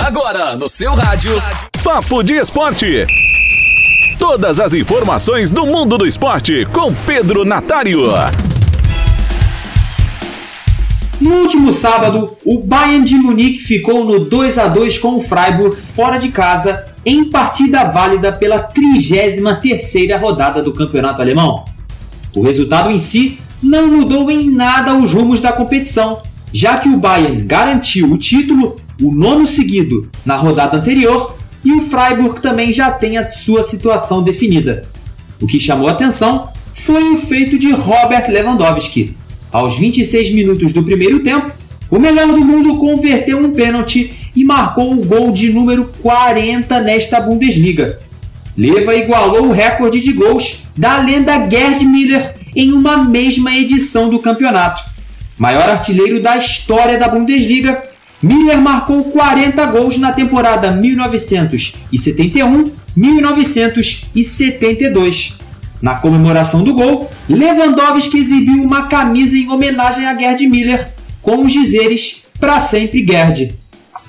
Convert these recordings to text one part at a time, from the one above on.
Agora no seu rádio. Papo de Esporte. Todas as informações do mundo do esporte com Pedro Natário. No último sábado, o Bayern de Munique ficou no 2 a 2 com o Freiburg fora de casa em partida válida pela 33ª rodada do Campeonato Alemão. O resultado em si não mudou em nada os rumos da competição, já que o Bayern garantiu o título, o nono seguido, na rodada anterior, e o Freiburg também já tem a sua situação definida. O que chamou atenção foi o feito de Robert Lewandowski, aos 26 minutos do primeiro tempo, o melhor do mundo converteu um pênalti e marcou o gol de número 40 nesta Bundesliga. Leva igualou o recorde de gols da lenda Gerd Miller em uma mesma edição do campeonato. Maior artilheiro da história da Bundesliga, Miller marcou 40 gols na temporada 1971-1972. Na comemoração do gol, Lewandowski exibiu uma camisa em homenagem a Gerd Miller com os dizeres para sempre Gerd.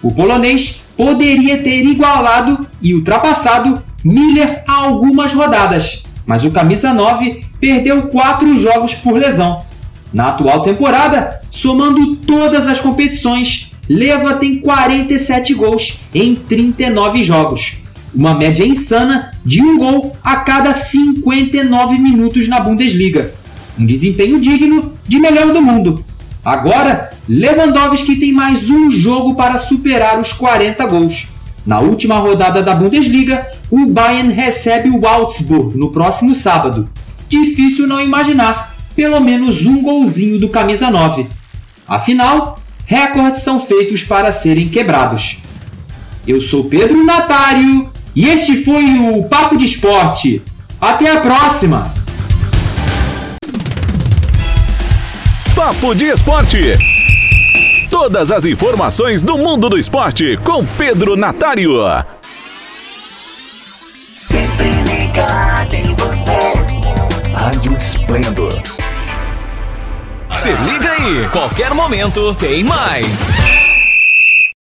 O polonês poderia ter igualado e ultrapassado Miller a algumas rodadas, mas o camisa 9 perdeu quatro jogos por lesão. Na atual temporada, somando todas as competições, Leva tem 47 gols em 39 jogos uma média insana de um gol a cada 59 minutos na Bundesliga. Um desempenho digno de melhor do mundo. Agora, Lewandowski tem mais um jogo para superar os 40 gols. Na última rodada da Bundesliga, o Bayern recebe o Augsburg no próximo sábado. Difícil não imaginar pelo menos um golzinho do camisa 9. Afinal, recordes são feitos para serem quebrados. Eu sou Pedro Natário e este foi o Papo de Esporte. Até a próxima! Papo de Esporte. Todas as informações do mundo do esporte com Pedro Natário. Se liga aí, qualquer momento tem mais.